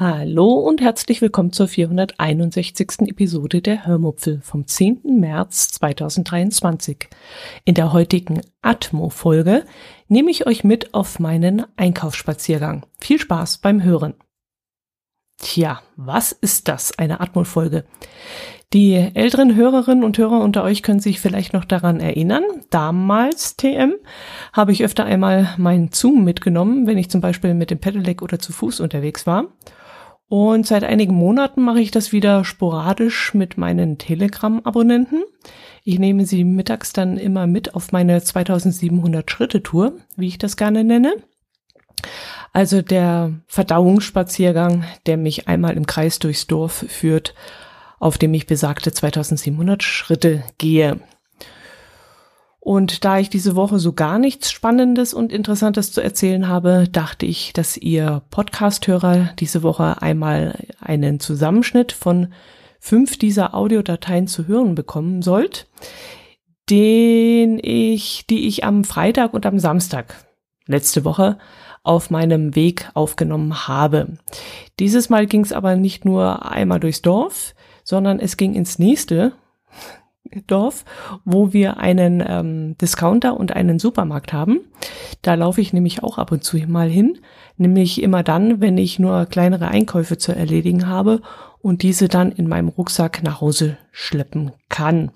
Hallo und herzlich willkommen zur 461. Episode der Hörmupfel vom 10. März 2023. In der heutigen Atmo-Folge nehme ich euch mit auf meinen Einkaufsspaziergang. Viel Spaß beim Hören. Tja, was ist das, eine Atmo-Folge? Die älteren Hörerinnen und Hörer unter euch können sich vielleicht noch daran erinnern. Damals, TM, habe ich öfter einmal meinen Zoom mitgenommen, wenn ich zum Beispiel mit dem Pedelec oder zu Fuß unterwegs war. Und seit einigen Monaten mache ich das wieder sporadisch mit meinen Telegram-Abonnenten. Ich nehme sie mittags dann immer mit auf meine 2700 Schritte Tour, wie ich das gerne nenne. Also der Verdauungsspaziergang, der mich einmal im Kreis durchs Dorf führt, auf dem ich besagte 2700 Schritte gehe. Und da ich diese Woche so gar nichts Spannendes und Interessantes zu erzählen habe, dachte ich, dass ihr Podcast-Hörer diese Woche einmal einen Zusammenschnitt von fünf dieser Audiodateien zu hören bekommen sollt, den ich, die ich am Freitag und am Samstag letzte Woche auf meinem Weg aufgenommen habe. Dieses Mal ging es aber nicht nur einmal durchs Dorf, sondern es ging ins nächste Dorf, wo wir einen ähm, Discounter und einen Supermarkt haben. Da laufe ich nämlich auch ab und zu mal hin, nämlich immer dann, wenn ich nur kleinere Einkäufe zu erledigen habe und diese dann in meinem Rucksack nach Hause schleppen kann.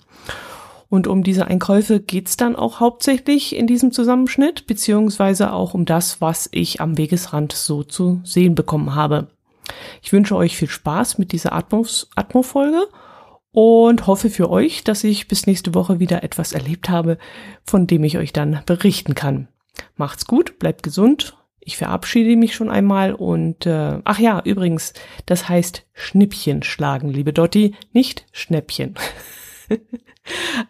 Und um diese Einkäufe geht's dann auch hauptsächlich in diesem Zusammenschnitt, beziehungsweise auch um das, was ich am Wegesrand so zu sehen bekommen habe. Ich wünsche euch viel Spaß mit dieser Atmo-Folge und hoffe für euch, dass ich bis nächste Woche wieder etwas erlebt habe, von dem ich euch dann berichten kann. Macht's gut, bleibt gesund. Ich verabschiede mich schon einmal und äh, ach ja, übrigens, das heißt Schnippchen schlagen, liebe Dotti, nicht Schnäppchen.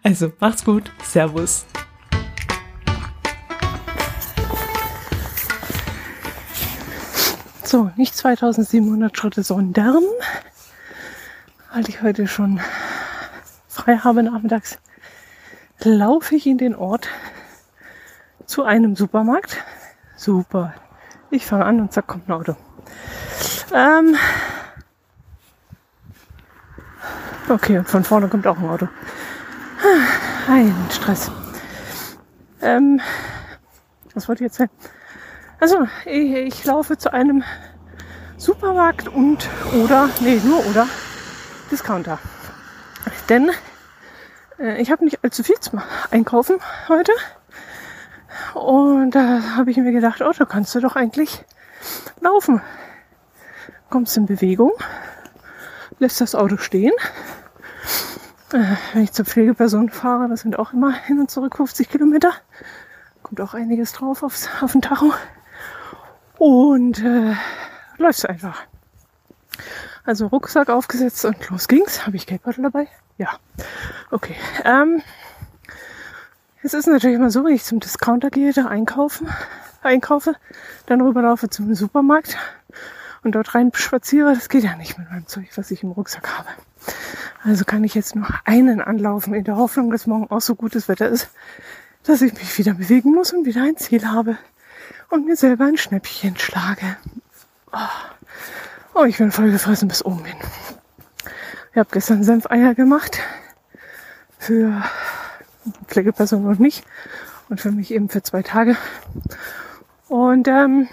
also macht's gut, Servus. So, nicht 2700 Schritte, sondern weil ich heute schon frei habe nachmittags, laufe ich in den Ort zu einem Supermarkt. Super. Ich fange an und zack, kommt ein Auto. Ähm okay, und von vorne kommt auch ein Auto. Ein Stress. Ähm, was wollte ich jetzt sagen? Also, ich, ich laufe zu einem Supermarkt und oder, nee, nur oder Discounter. Denn äh, ich habe nicht allzu viel zu einkaufen heute. Und da habe ich mir gedacht, oh, da kannst du doch eigentlich laufen. Kommst in Bewegung, lässt das Auto stehen. Äh, wenn ich zur Pflegeperson fahre, das sind auch immer hin und zurück 50 Kilometer. Kommt auch einiges drauf aufs, auf den Tacho. Und äh, läufst einfach. Also Rucksack aufgesetzt und los ging's. Habe ich Geldbeutel dabei? Ja. Okay. Ähm, es ist natürlich immer so, wenn ich zum Discounter gehe, da einkaufen, einkaufe, dann rüberlaufe zum Supermarkt und dort rein spaziere. Das geht ja nicht mit meinem Zeug, was ich im Rucksack habe. Also kann ich jetzt nur einen anlaufen in der Hoffnung, dass morgen auch so gutes Wetter ist, dass ich mich wieder bewegen muss und wieder ein Ziel habe und mir selber ein Schnäppchen schlage. Oh. Oh, ich bin voll gefressen bis oben hin. Ich habe gestern Senfeier gemacht. Für Pflegepersonen und mich. Und für mich eben für zwei Tage. Und ähm,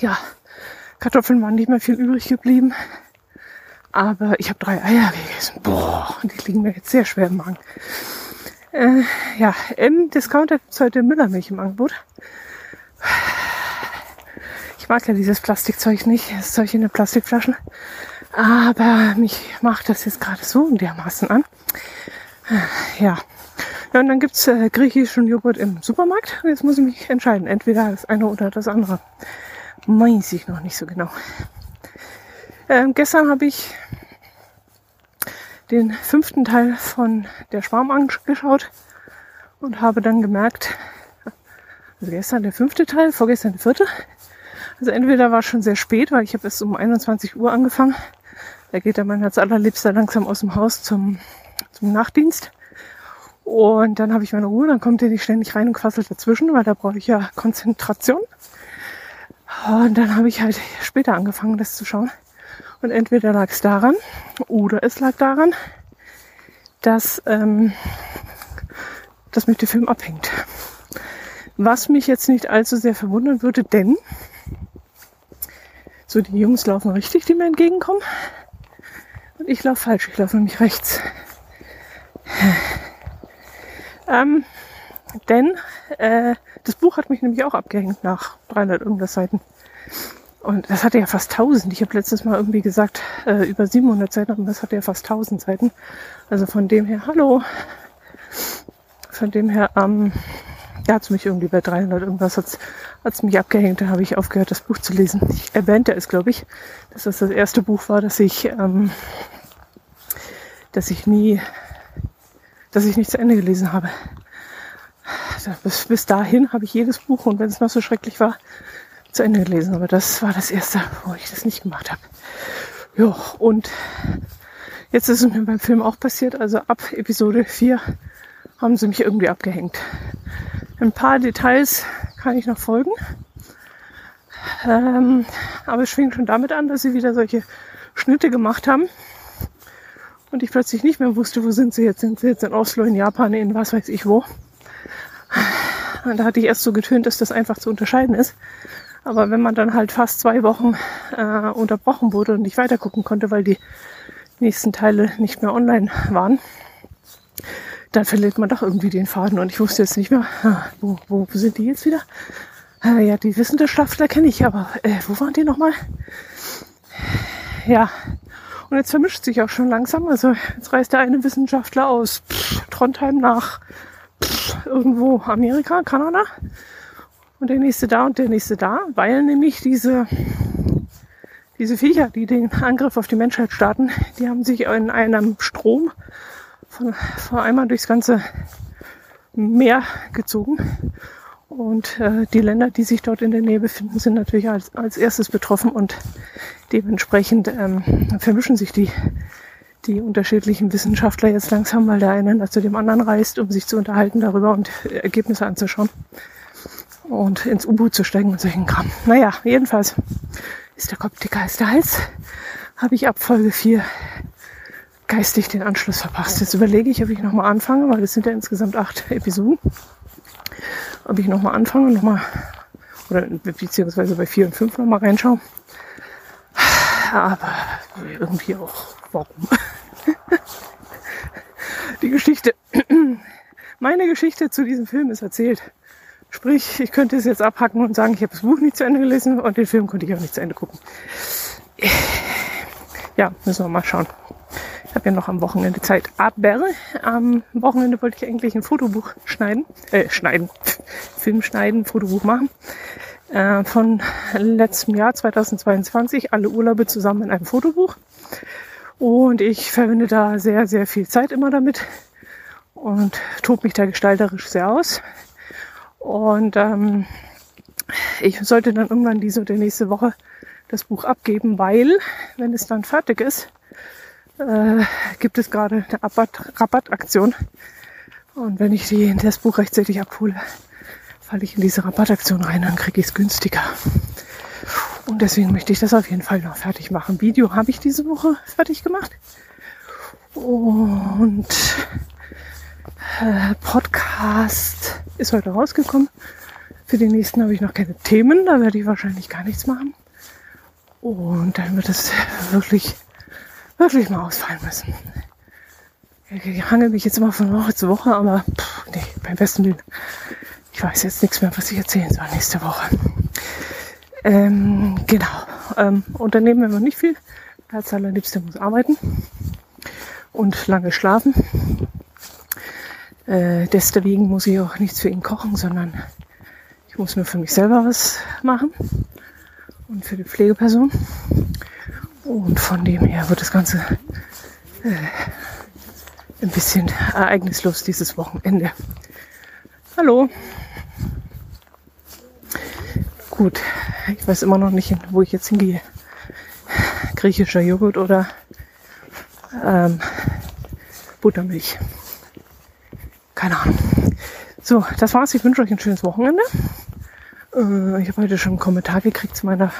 ja, Kartoffeln waren nicht mehr viel übrig geblieben. Aber ich habe drei Eier gegessen. Boah, und die liegen mir jetzt sehr schwer im Magen. Äh, ja, im Discounter es heute Müllermilch im Angebot. Ich mag ja dieses Plastikzeug nicht, das Zeug in den Plastikflaschen. Aber mich macht das jetzt gerade so dermaßen an. Ja. ja und dann gibt's äh, griechischen Joghurt im Supermarkt. Und jetzt muss ich mich entscheiden. Entweder das eine oder das andere. Weiß ich noch nicht so genau. Ähm, gestern habe ich den fünften Teil von der Schwarm angeschaut. und habe dann gemerkt, also gestern der fünfte Teil, vorgestern der vierte. Also entweder war es schon sehr spät, weil ich habe erst um 21 Uhr angefangen. Da geht dann mein Herz allerliebster langsam aus dem Haus zum, zum Nachtdienst. Und dann habe ich meine Ruhe, dann kommt er nicht ständig rein und quasselt dazwischen, weil da brauche ich ja Konzentration. Und dann habe ich halt später angefangen, das zu schauen. Und entweder lag es daran oder es lag daran, dass, ähm, dass mich der Film abhängt. Was mich jetzt nicht allzu sehr verwundern würde, denn so die Jungs laufen richtig, die mir entgegenkommen. Und ich laufe falsch, ich laufe nämlich rechts. Ähm, denn äh, das Buch hat mich nämlich auch abgehängt nach 300 irgendwas Seiten. Und das hatte ja fast 1000. Ich habe letztes Mal irgendwie gesagt, äh, über 700 Seiten, aber das hatte ja fast 1000 Seiten. Also von dem her, hallo. Von dem her, ähm, ja, hat mich irgendwie bei 300 irgendwas hat's, hat's mich abgehängt. Da habe ich aufgehört, das Buch zu lesen. Ich erwähnte es, glaube ich, dass das das erste Buch war, das ich, ähm, dass ich nie dass ich nicht zu Ende gelesen habe. Bis, bis dahin habe ich jedes Buch und wenn es noch so schrecklich war, zu Ende gelesen. Aber das war das erste, wo ich das nicht gemacht habe. Ja, und jetzt ist es mir beim Film auch passiert. Also ab Episode 4 haben sie mich irgendwie abgehängt. Ein paar Details kann ich noch folgen. Ähm, aber es fing schon damit an, dass sie wieder solche Schnitte gemacht haben, und ich plötzlich nicht mehr wusste, wo sind sie jetzt? Sind sie jetzt in Oslo, in Japan, in was weiß ich wo? Und da hatte ich erst so getönt, dass das einfach zu unterscheiden ist. Aber wenn man dann halt fast zwei Wochen äh, unterbrochen wurde und nicht weiter gucken konnte, weil die nächsten Teile nicht mehr online waren, dann verliert man doch irgendwie den Faden. Und ich wusste jetzt nicht mehr, wo, wo, wo sind die jetzt wieder? Äh, ja, die Wissenschaftler kenne ich, aber äh, wo waren die nochmal? Ja, und jetzt vermischt sich auch schon langsam. Also jetzt reist der eine Wissenschaftler aus pff, Trondheim nach pff, irgendwo Amerika, Kanada. Und der nächste da und der nächste da, weil nämlich diese, diese Viecher, die den Angriff auf die Menschheit starten, die haben sich in einem Strom von, von einmal durchs ganze Meer gezogen. Und äh, die Länder, die sich dort in der Nähe befinden, sind natürlich als, als erstes betroffen und dementsprechend ähm, vermischen sich die, die unterschiedlichen Wissenschaftler jetzt langsam, weil der eine zu dem anderen reist, um sich zu unterhalten darüber und Ergebnisse anzuschauen und ins U-Boot zu steigen und solchen Kram. Naja, jedenfalls ist der Kopf dicker als der Hals. Habe ich ab Folge 4 geistig den Anschluss verpasst. Jetzt überlege ich, ob ich nochmal anfange, weil es sind ja insgesamt acht Episoden ob ich nochmal anfange, nochmal, oder beziehungsweise bei 4 und 5 nochmal reinschaue. Aber irgendwie auch, warum? Die Geschichte, meine Geschichte zu diesem Film ist erzählt. Sprich, ich könnte es jetzt abhacken und sagen, ich habe das Buch nicht zu Ende gelesen und den Film konnte ich auch nicht zu Ende gucken. Ja, müssen wir mal schauen. Habe ja noch am Wochenende Zeit. Aber am Wochenende wollte ich eigentlich ein Fotobuch schneiden, äh, schneiden, Film schneiden, Fotobuch machen. Äh, von letztem Jahr 2022, alle Urlaube zusammen in einem Fotobuch. Und ich verwende da sehr, sehr viel Zeit immer damit und tobe mich da gestalterisch sehr aus. Und ähm, ich sollte dann irgendwann diese oder nächste Woche das Buch abgeben, weil, wenn es dann fertig ist, äh, gibt es gerade eine Rabatt, Rabattaktion. Und wenn ich die, das Buch rechtzeitig abhole, falle ich in diese Rabattaktion rein, dann kriege ich es günstiger. Und deswegen möchte ich das auf jeden Fall noch fertig machen. Video habe ich diese Woche fertig gemacht. Und äh, Podcast ist heute rausgekommen. Für den nächsten habe ich noch keine Themen, da werde ich wahrscheinlich gar nichts machen. Und dann wird es wirklich wirklich mal ausfallen müssen. Ich hangel mich jetzt immer von Woche zu Woche, aber pff, nee, beim besten Willen. Ich weiß jetzt nichts mehr, was ich erzählen soll nächste Woche. Ähm, genau. Ähm, Unternehmen wir noch nicht viel. Als allerliebste muss arbeiten und lange schlafen. Äh, deswegen muss ich auch nichts für ihn kochen, sondern ich muss nur für mich selber was machen und für die Pflegeperson. Und von dem her wird das Ganze äh, ein bisschen ereignislos dieses Wochenende. Hallo. Gut, ich weiß immer noch nicht, wo ich jetzt hingehe. Griechischer Joghurt oder ähm, Buttermilch. Keine Ahnung. So, das war's. Ich wünsche euch ein schönes Wochenende. Äh, ich habe heute schon einen Kommentar gekriegt zu meiner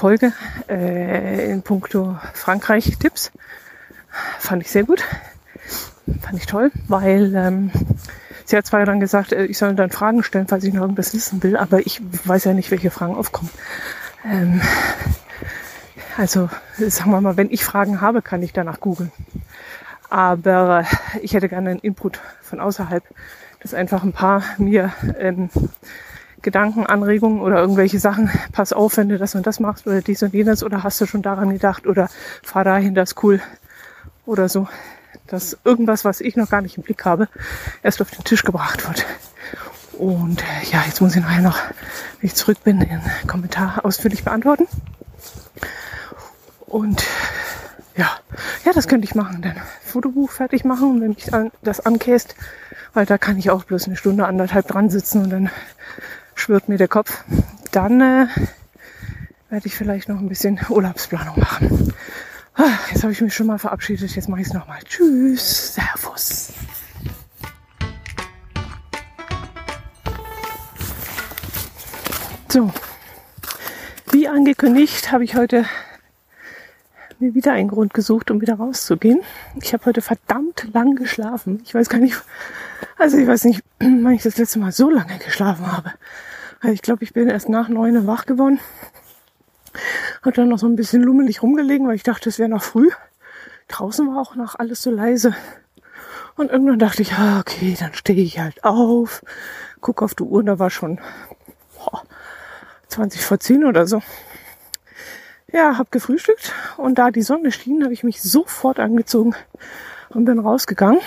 Folge äh, in puncto Frankreich-Tipps. Fand ich sehr gut. Fand ich toll, weil ähm, sie hat zwar dann gesagt, äh, ich soll dann Fragen stellen, falls ich noch irgendwas wissen will, aber ich weiß ja nicht, welche Fragen aufkommen. Ähm, also sagen wir mal, wenn ich Fragen habe, kann ich danach googeln. Aber ich hätte gerne einen Input von außerhalb, dass einfach ein paar mir ähm, Gedanken, Anregungen oder irgendwelche Sachen, pass auf, wenn du das und das machst oder dies und jenes oder hast du schon daran gedacht oder fahr dahin, das ist cool oder so. Dass irgendwas, was ich noch gar nicht im Blick habe, erst auf den Tisch gebracht wird. Und ja, jetzt muss ich nachher noch, wenn ich zurück bin, den Kommentar ausführlich beantworten. Und ja, ja, das könnte ich machen, dann Fotobuch fertig machen, wenn mich das ankäst, weil da kann ich auch bloß eine Stunde, anderthalb dran sitzen und dann schwirrt mir der Kopf. Dann äh, werde ich vielleicht noch ein bisschen Urlaubsplanung machen. Ah, jetzt habe ich mich schon mal verabschiedet, jetzt mache ich es nochmal. Tschüss, Servus. So, wie angekündigt habe ich heute mir wieder einen Grund gesucht, um wieder rauszugehen. Ich habe heute verdammt lang geschlafen. Ich weiß gar nicht, also ich weiß nicht, wann ich das letzte Mal so lange geschlafen habe. Also ich glaube, ich bin erst nach neun wach geworden. Hat dann noch so ein bisschen lummelig rumgelegen, weil ich dachte, es wäre noch früh. Draußen war auch noch alles so leise. Und irgendwann dachte ich, ah, okay, dann stehe ich halt auf, guck auf die Uhr, da war schon boah, 20 vor 10 oder so. Ja, hab gefrühstückt und da die Sonne schien, habe ich mich sofort angezogen und bin rausgegangen.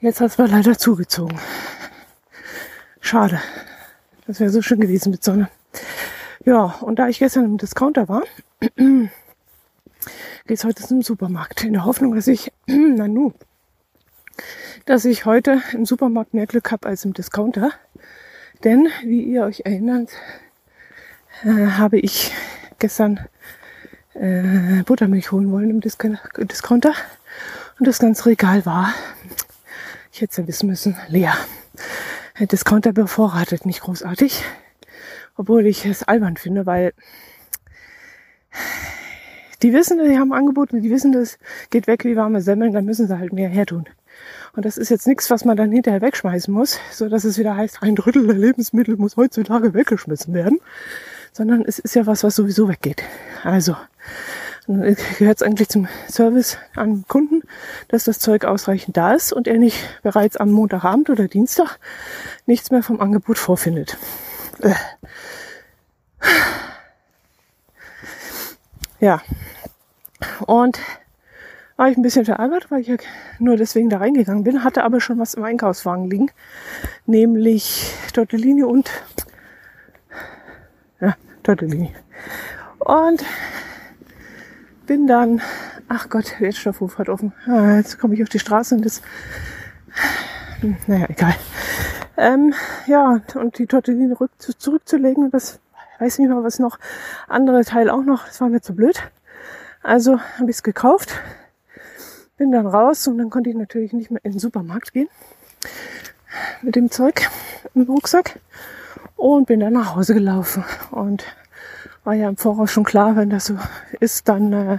Jetzt hat es aber leider zugezogen. Schade. Das wäre so schön gewesen mit Sonne. Ja, und da ich gestern im Discounter war, geht es heute zum Supermarkt. In der Hoffnung, dass ich, na nu, dass ich heute im Supermarkt mehr Glück habe als im Discounter. Denn, wie ihr euch erinnert, äh, habe ich gestern äh, Buttermilch holen wollen im Dis Discounter und das ganze Regal war, ich hätte es ja wissen müssen, leer. Discounter bevorratet nicht großartig, obwohl ich es albern finde, weil die wissen, die haben Angebote, die wissen, das geht weg wie warme Semmeln, dann müssen sie halt mehr hertun. Und das ist jetzt nichts, was man dann hinterher wegschmeißen muss, so dass es wieder heißt, ein Drittel der Lebensmittel muss heutzutage weggeschmissen werden, sondern es ist ja was, was sowieso weggeht. Also gehört es eigentlich zum Service an Kunden, dass das Zeug ausreichend da ist und er nicht bereits am Montagabend oder Dienstag nichts mehr vom Angebot vorfindet. Äh. Ja. Und war ich ein bisschen verärgert, weil ich ja nur deswegen da reingegangen bin, hatte aber schon was im Einkaufswagen liegen, nämlich Tortellini und ja, Tortellini. Und bin dann, ach Gott, Wertstoffhof hat offen. Ah, jetzt komme ich auf die Straße und das, naja, egal. Ähm, ja, und die Tortellini rück, zurückzulegen das, weiß nicht mehr, was noch, andere Teil auch noch, das war mir zu blöd. Also habe ich es gekauft, bin dann raus und dann konnte ich natürlich nicht mehr in den Supermarkt gehen mit dem Zeug im Rucksack und bin dann nach Hause gelaufen und war ja im Voraus schon klar, wenn das so ist, dann äh,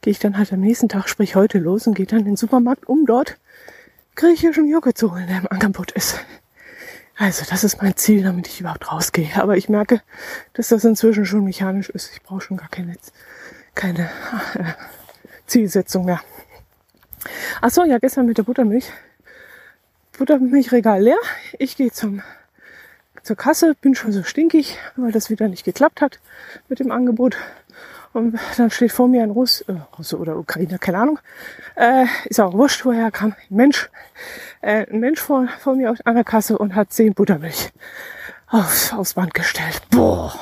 gehe ich dann halt am nächsten Tag, sprich heute los und gehe dann in den Supermarkt, um dort griechischen Joghurt zu holen, der im Angebot ist. Also das ist mein Ziel, damit ich überhaupt rausgehe. Aber ich merke, dass das inzwischen schon mechanisch ist. Ich brauche schon gar keine, keine äh, Zielsetzung mehr. Ach so, ja, gestern mit der Buttermilch. Buttermilchregal leer. Ich gehe zum zur Kasse, bin schon so stinkig, weil das wieder nicht geklappt hat mit dem Angebot. Und dann steht vor mir ein Russ, äh, Russe oder Ukrainer, keine Ahnung. Äh, ist auch wurscht, woher kam. Ein Mensch, äh, ein Mensch vor, vor mir an der Kasse und hat zehn Buttermilch aufs, aufs Band gestellt. Boah.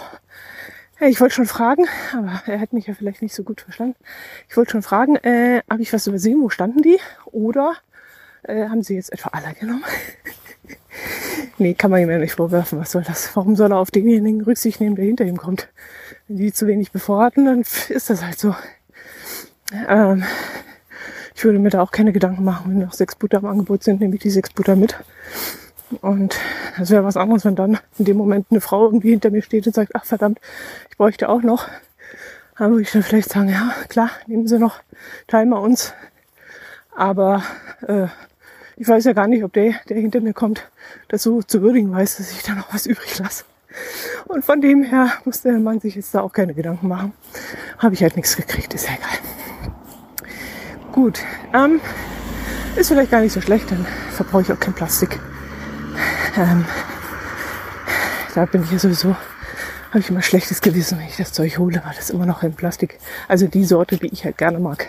Ich wollte schon fragen, aber er hat mich ja vielleicht nicht so gut verstanden. Ich wollte schon fragen, äh, habe ich was übersehen? Wo standen die? Oder äh, haben sie jetzt etwa alle genommen? nee, kann man ihm ja nicht vorwerfen. Was soll das? Warum soll er auf denjenigen Rücksicht nehmen, der hinter ihm kommt? Wenn die zu wenig bevorraten, dann ist das halt so. Ähm, ich würde mir da auch keine Gedanken machen, wenn noch sechs Butter im Angebot sind, nehme ich die sechs Butter mit. Und das wäre was anderes, wenn dann in dem Moment eine Frau irgendwie hinter mir steht und sagt, ach verdammt, ich bräuchte auch noch. Dann würde ich dann vielleicht sagen, ja, klar, nehmen Sie noch, teilen wir uns. Aber äh, ich weiß ja gar nicht, ob der, der hinter mir kommt, das so zu würdigen weiß, dass ich da noch was übrig lasse. Und von dem her muss der Mann sich jetzt da auch keine Gedanken machen. Habe ich halt nichts gekriegt, ist ja egal. Gut, ähm, ist vielleicht gar nicht so schlecht, dann verbrauche ich auch kein Plastik. Ähm, da bin ich ja sowieso, habe ich immer schlechtes Gewissen, wenn ich das Zeug hole, weil das immer noch in Plastik, also die Sorte, die ich halt gerne mag,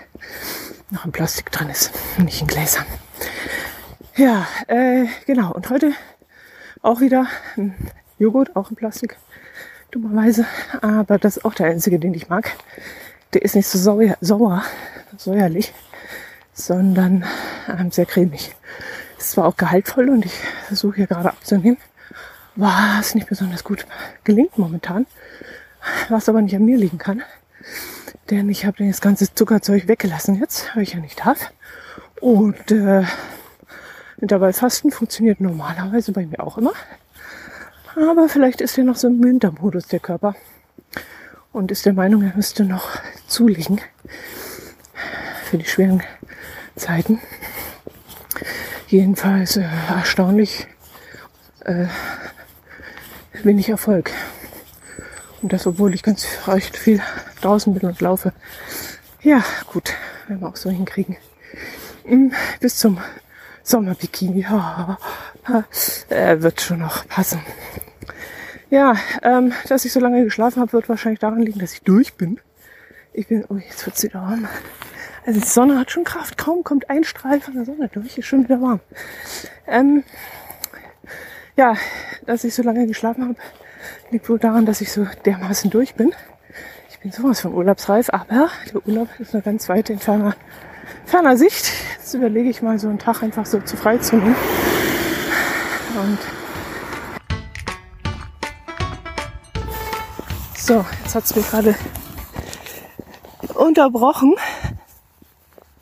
noch in Plastik drin ist, nicht in Gläsern. Ja, äh, genau. Und heute auch wieder ein Joghurt, auch in Plastik, dummerweise. Aber das ist auch der einzige, den ich mag. Der ist nicht so sauer, sauer säuerlich, sondern ähm, sehr cremig. Ist zwar auch gehaltvoll und ich versuche hier gerade abzunehmen, was nicht besonders gut gelingt momentan, was aber nicht an mir liegen kann. Denn ich habe das ganze Zuckerzeug weggelassen jetzt, weil ich ja nicht darf. Und äh, Intervallfasten funktioniert normalerweise bei mir auch immer. Aber vielleicht ist er noch so im Wintermodus, der Körper. Und ist der Meinung, er müsste noch zulegen für die schweren Zeiten. Jedenfalls äh, erstaunlich äh, wenig Erfolg. Und das, obwohl ich ganz recht viel draußen bin und laufe. Ja, gut, werden wir auch so hinkriegen. Hm, bis zum Sommerbikini. Ja, äh, wird schon noch passen. Ja, ähm, dass ich so lange geschlafen habe, wird wahrscheinlich daran liegen, dass ich durch bin. Ich bin, oh, jetzt wird's wieder warm. Also die Sonne hat schon Kraft. Kaum kommt ein Strahl von der Sonne durch, ist schon wieder warm. Ähm, ja, dass ich so lange geschlafen habe, liegt wohl daran, dass ich so dermaßen durch bin. Ich bin sowas von urlaubsreif, aber der Urlaub ist eine ganz weit in ferner, Sicht. Jetzt überlege ich mal so einen Tag einfach so zu frei zu nehmen. Und so, jetzt hat es mir gerade unterbrochen.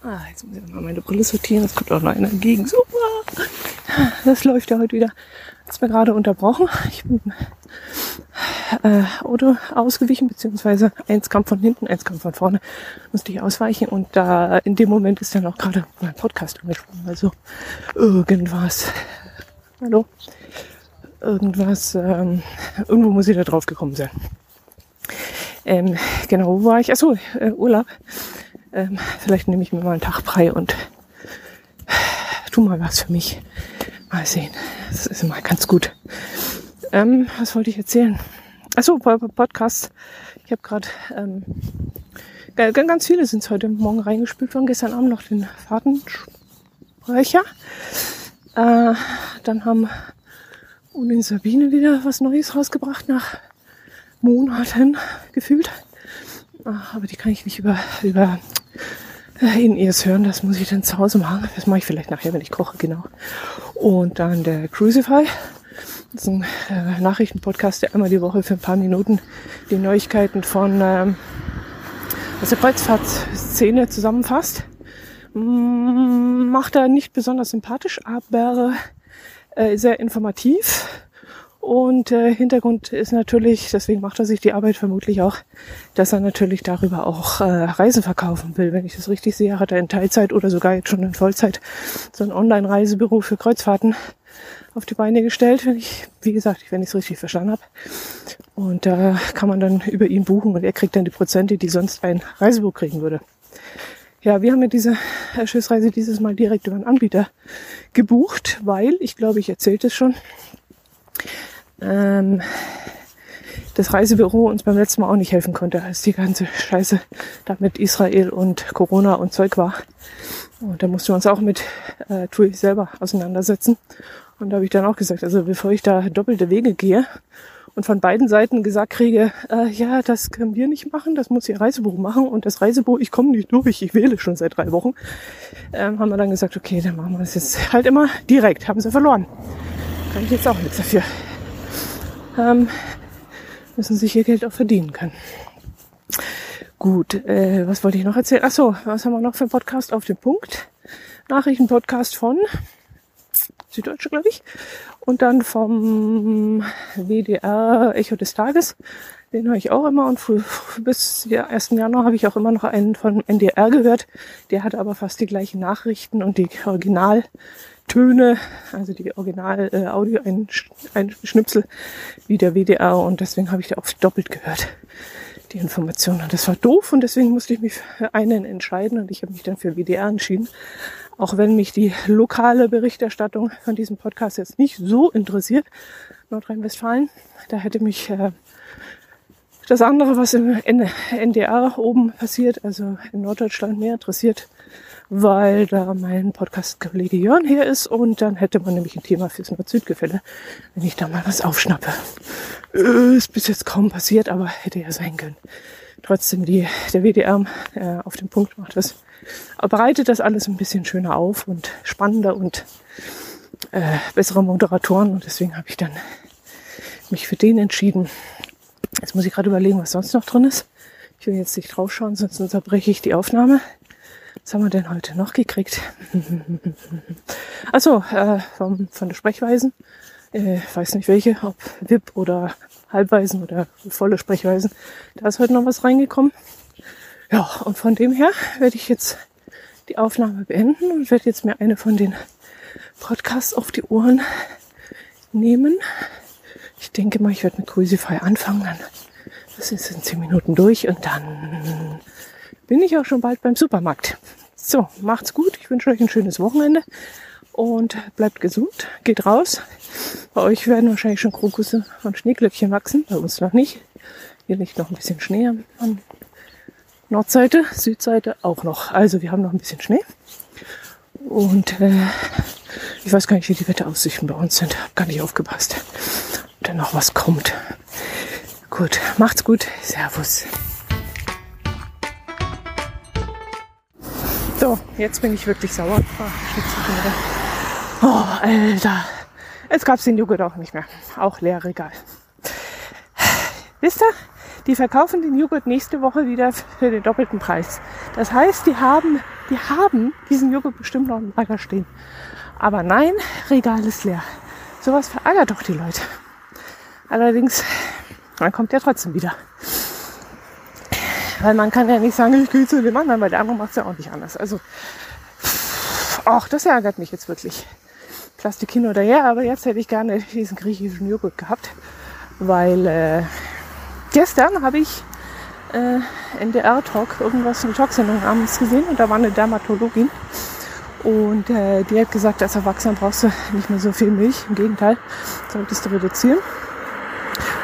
Ah, jetzt muss ich mal meine Brille sortieren. Es kommt auch noch einer entgegen. Super. Das läuft ja heute wieder. Jetzt mir gerade unterbrochen. Ich bin äh, Auto ausgewichen, beziehungsweise eins kam von hinten, eins kam von vorne, musste ich ausweichen und da in dem Moment ist dann auch gerade mein Podcast angesprungen. Also irgendwas. Hallo? Irgendwas, ähm, irgendwo muss ich da drauf gekommen sein. Ähm, genau, wo war ich? Achso, äh, Urlaub. Ähm, vielleicht nehme ich mir mal einen Tag frei und tu mal was für mich. Mal sehen. Das ist immer ganz gut. Ähm, was wollte ich erzählen? Achso, Podcast. Ich habe gerade ähm, ganz viele sind heute Morgen reingespült worden. Gestern Abend noch den Fahrtensprecher. Äh, dann haben und Sabine wieder was Neues rausgebracht nach Monaten gefühlt. Ah, aber die kann ich nicht über, über in ears hören. Das muss ich dann zu Hause machen. Das mache ich vielleicht nachher, wenn ich koche, genau. Und dann der Crucify. Das ist ein äh, Nachrichtenpodcast, der einmal die Woche für ein paar Minuten die Neuigkeiten von ähm, aus der Kreuzfahrtszene zusammenfasst. Mm, macht er nicht besonders sympathisch, aber äh, sehr informativ. Und äh, Hintergrund ist natürlich, deswegen macht er sich die Arbeit vermutlich auch, dass er natürlich darüber auch äh, Reisen verkaufen will. Wenn ich das richtig sehe, hat er in Teilzeit oder sogar jetzt schon in Vollzeit so ein Online-Reisebüro für Kreuzfahrten auf die Beine gestellt, wenn ich, wie gesagt, wenn ich es richtig verstanden habe. Und da kann man dann über ihn buchen und er kriegt dann die Prozente, die sonst ein Reisebuch kriegen würde. Ja, wir haben ja diese Schiffsreise dieses Mal direkt über einen Anbieter gebucht, weil, ich glaube, ich erzählte es schon, ähm, das Reisebüro uns beim letzten Mal auch nicht helfen konnte, als die ganze Scheiße da mit Israel und Corona und Zeug war. Und da mussten wir uns auch mit äh, TUI selber auseinandersetzen. Und da habe ich dann auch gesagt, also bevor ich da doppelte Wege gehe und von beiden Seiten gesagt kriege, äh, ja, das können wir nicht machen, das muss Ihr Reisebuch machen und das Reisebuch, ich komme nicht durch, ich wähle schon seit drei Wochen, ähm, haben wir dann gesagt, okay, dann machen wir das jetzt halt immer direkt, haben sie verloren. Kann ich jetzt auch nichts dafür. Ähm, müssen sich ihr Geld auch verdienen können. Gut, äh, was wollte ich noch erzählen? Ach so, was haben wir noch für einen Podcast auf dem Punkt? Nachrichtenpodcast von Süddeutsche, glaube ich. Und dann vom WDR Echo des Tages. Den höre ich auch immer und bis 1. Januar habe ich auch immer noch einen von NDR gehört. Der hat aber fast die gleichen Nachrichten und die Originaltöne, also die Original-Audio-Einschnipsel wie der WDR und deswegen habe ich da oft doppelt gehört, die Informationen. Und das war doof und deswegen musste ich mich für einen entscheiden und ich habe mich dann für WDR entschieden. Auch wenn mich die lokale Berichterstattung von diesem Podcast jetzt nicht so interessiert, Nordrhein-Westfalen, da hätte mich äh, das andere, was im NDR oben passiert, also in Norddeutschland mehr interessiert, weil da mein Podcast-Kollege Jörn hier ist und dann hätte man nämlich ein Thema fürs Nord-Süd-Gefälle, wenn ich da mal was aufschnappe. Ist bis jetzt kaum passiert, aber hätte ja sein können. Trotzdem, die, der WDR äh, auf den Punkt macht das, bereitet das alles ein bisschen schöner auf und spannender und äh, bessere Moderatoren und deswegen habe ich dann mich für den entschieden. Jetzt muss ich gerade überlegen, was sonst noch drin ist. Ich will jetzt nicht draufschauen, sonst unterbreche ich die Aufnahme. Was haben wir denn heute noch gekriegt? Achso, äh, vom, von der Sprechweisen. Äh, weiß nicht welche, ob VIP oder Halbweisen oder volle Sprechweisen. Da ist heute noch was reingekommen. Ja, und von dem her werde ich jetzt die Aufnahme beenden und werde jetzt mir eine von den Podcasts auf die Ohren nehmen ich denke mal, ich werde mit Cruisify anfangen. Dann das ist in zehn Minuten durch und dann bin ich auch schon bald beim Supermarkt. So, macht's gut. Ich wünsche euch ein schönes Wochenende und bleibt gesund. Geht raus. Bei euch werden wahrscheinlich schon Krokusse und Schneeglöckchen wachsen. Bei uns noch nicht. Hier liegt noch ein bisschen Schnee an Nordseite, Südseite auch noch. Also wir haben noch ein bisschen Schnee. Und äh, ich weiß gar nicht, wie die Wetteraussichten bei uns sind. Hab gar nicht aufgepasst da noch was kommt. Gut, macht's gut. Servus. So, jetzt bin ich wirklich sauer. Oh, oh Alter. Jetzt gab's den Joghurt auch nicht mehr. Auch leer Regal. Wisst ihr, die verkaufen den Joghurt nächste Woche wieder für den doppelten Preis. Das heißt, die haben, die haben diesen Joghurt bestimmt noch im Lager stehen. Aber nein, Regal ist leer. Sowas verärgert doch die Leute. Allerdings, man kommt ja trotzdem wieder. Weil man kann ja nicht sagen, ich gehe zu dem anderen, weil der andere macht es ja auch nicht anders. Also, ach, das ärgert mich jetzt wirklich. Plastik hin oder her, aber jetzt hätte ich gerne diesen griechischen Joghurt gehabt, weil äh, gestern habe ich äh, NDR-Talk irgendwas, eine Talksendung abends gesehen und da war eine Dermatologin und äh, die hat gesagt, als Erwachsener brauchst du nicht mehr so viel Milch, im Gegenteil, solltest du reduzieren.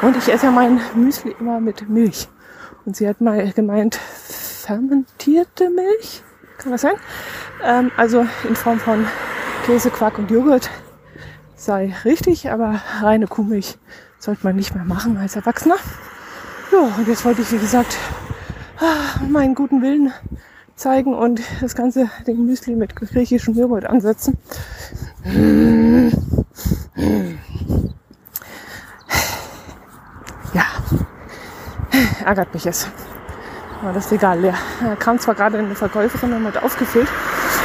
Und ich esse ja mein Müsli immer mit Milch. Und sie hat mal gemeint, fermentierte Milch? Kann das sein? Ähm, also in Form von Käse, Quark und Joghurt sei richtig, aber reine Kuhmilch sollte man nicht mehr machen als Erwachsener. Ja, und jetzt wollte ich, wie gesagt, meinen guten Willen zeigen und das ganze Ding Müsli mit griechischem Joghurt ansetzen. ärgert mich es. Aber das ist egal. leer. Da kam zwar gerade eine Verkäuferin und hat aufgefüllt,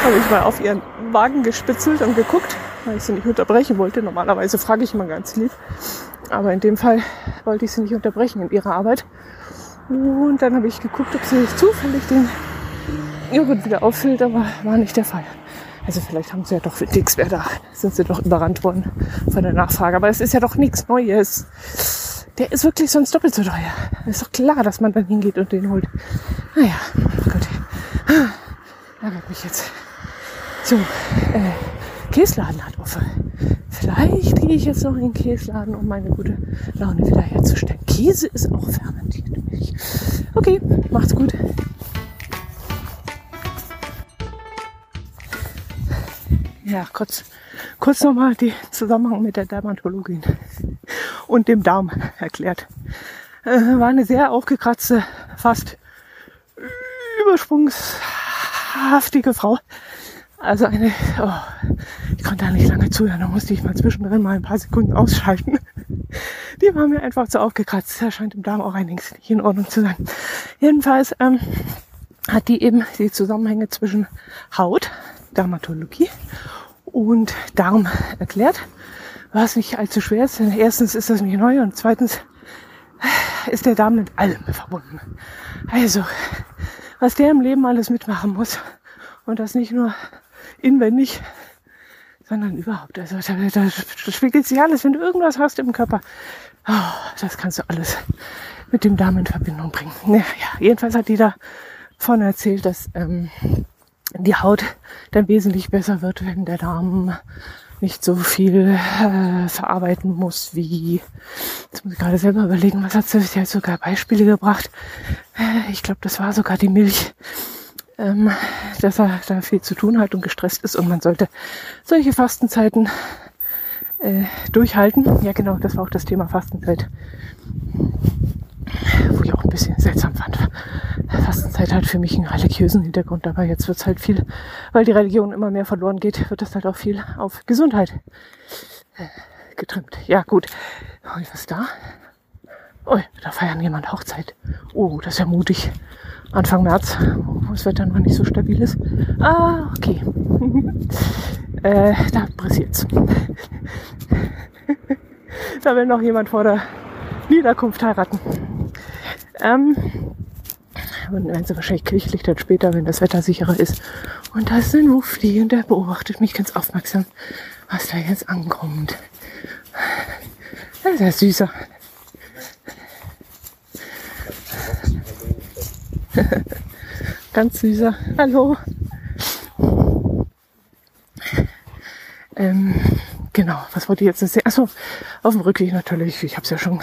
aber ich war auf ihren Wagen gespitzelt und geguckt, weil ich sie nicht unterbrechen wollte. Normalerweise frage ich immer ganz lieb. Aber in dem Fall wollte ich sie nicht unterbrechen in ihrer Arbeit. Und dann habe ich geguckt, ob sie zufällig den Joghurt wieder auffüllt, aber war nicht der Fall. Also vielleicht haben sie ja doch für nix wer da. Sind sie doch überrannt worden von der Nachfrage. Aber es ist ja doch nichts Neues der ist wirklich sonst doppelt so teuer. Ist doch klar, dass man dann hingeht und den holt. Naja, gut. Ärgert mich jetzt. So, äh, Käsladen hat offen. Vielleicht gehe ich jetzt noch in den Käsladen, um meine gute Laune wiederherzustellen. Käse ist auch fermentierte. Okay, macht's gut. Ja, kurz, kurz nochmal die Zusammenhang mit der Dermatologin und dem Darm erklärt. Äh, war eine sehr aufgekratzte, fast übersprungshaftige Frau. Also eine, oh, Ich konnte da nicht lange zuhören, da musste ich mal zwischendrin mal ein paar Sekunden ausschalten. Die war mir einfach zu aufgekratzt. Da scheint im Darm auch einiges nicht in Ordnung zu sein. Jedenfalls ähm, hat die eben die Zusammenhänge zwischen Haut, Dermatologie und Darm erklärt, was nicht allzu schwer ist. Denn erstens ist das nicht neu und zweitens ist der Darm mit allem verbunden. Also, was der im Leben alles mitmachen muss und das nicht nur inwendig, sondern überhaupt. Also da, da spiegelt sich alles. Wenn du irgendwas hast im Körper, oh, das kannst du alles mit dem Darm in Verbindung bringen. Naja, jedenfalls hat die davon erzählt, dass ähm, die Haut dann wesentlich besser wird, wenn der Darm nicht so viel äh, verarbeiten muss wie, jetzt muss ich gerade selber überlegen, was hat sie, sie hat sogar Beispiele gebracht. Äh, ich glaube, das war sogar die Milch, ähm, dass er da viel zu tun hat und gestresst ist und man sollte solche Fastenzeiten äh, durchhalten. Ja genau, das war auch das Thema Fastenzeit. Wo ich auch ein bisschen seltsam fand. Fastenzeit hat für mich einen religiösen Hintergrund, aber jetzt wird es halt viel, weil die Religion immer mehr verloren geht, wird das halt auch viel auf Gesundheit äh, getrimmt. Ja gut. Oh, was ist da? Oh, da feiern jemand Hochzeit. Oh, das ist ja mutig. Anfang März, wo das Wetter noch nicht so stabil ist. Ah, okay. äh, da pressiert's. da will noch jemand vor der Niederkunft heiraten. Ähm, und werden sie wahrscheinlich kirchlich dann später, wenn das Wetter sicherer ist. Und da ist ein Mufti und der beobachtet mich ganz aufmerksam, was da jetzt ankommt. Das ist ja süßer. Ganz süßer. Hallo. Ähm, genau, was wollte ich jetzt sehen? Achso, auf dem Rückweg natürlich. Ich habe es ja schon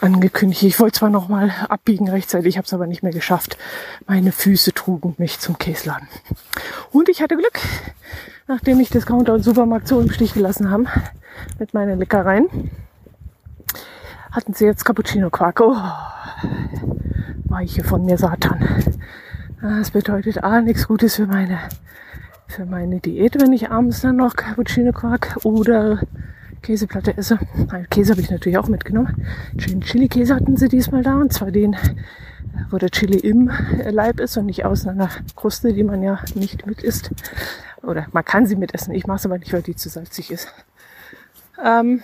angekündigt. Ich wollte zwar noch mal abbiegen rechtzeitig, habe es aber nicht mehr geschafft. Meine Füße trugen mich zum Käsladen. Und ich hatte Glück, nachdem ich Discounter und Supermarkt so im Stich gelassen haben mit meinen Leckereien, hatten sie jetzt Cappuccino Quark. Oh, weiche von mir Satan. Das bedeutet A, nichts Gutes für meine, für meine Diät, wenn ich abends dann noch Cappuccino Quark oder Käseplatte esse. Käse habe ich natürlich auch mitgenommen. Chili Käse hatten sie diesmal da und zwar den, wo der Chili im Leib ist und nicht aus einer Kruste, die man ja nicht mit isst. Oder man kann sie mitessen. Ich mache es aber nicht, weil die zu salzig ist. Ähm,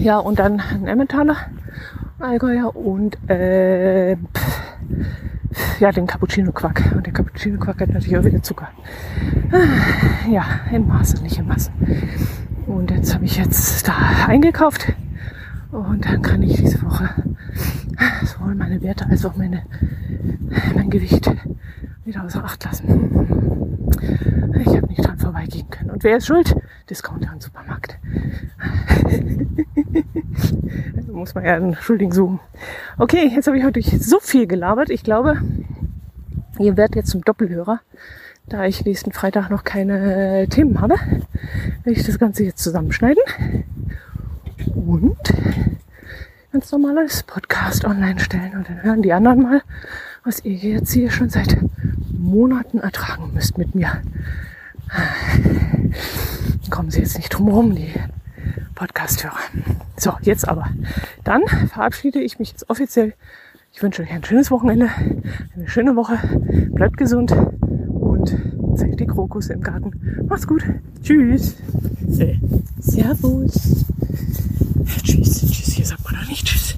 ja, und dann ein Emmentaler Allgäuer und äh, ja, den Cappuccino-Quack. Und der Cappuccino-Quack hat natürlich auch wieder Zucker. Ah, ja, in Maßen, nicht in Massen. Und jetzt habe ich jetzt da eingekauft. Und dann kann ich diese Woche sowohl meine Werte als auch meine, mein Gewicht wieder außer Acht lassen. Ich habe nicht dran vorbeigehen können. Und wer ist schuld? Discounter und Supermarkt. da muss man ja einen Schuldigen suchen. Okay, jetzt habe ich heute so viel gelabert. Ich glaube, ihr werdet jetzt zum Doppelhörer. Da ich nächsten Freitag noch keine Themen habe, werde ich das Ganze jetzt zusammenschneiden. Und ganz normales Podcast online stellen. Und dann hören die anderen mal, was ihr jetzt hier schon seit Monaten ertragen müsst mit mir. Kommen Sie jetzt nicht drum rum, die Podcast-Hörer. So, jetzt aber. Dann verabschiede ich mich jetzt offiziell. Ich wünsche euch ein schönes Wochenende, eine schöne Woche. Bleibt gesund und zeigt die Krokusse im Garten. Macht's gut. Tschüss. Servus. Tschüss, tschüss, hier sagt man doch nicht Tschüss.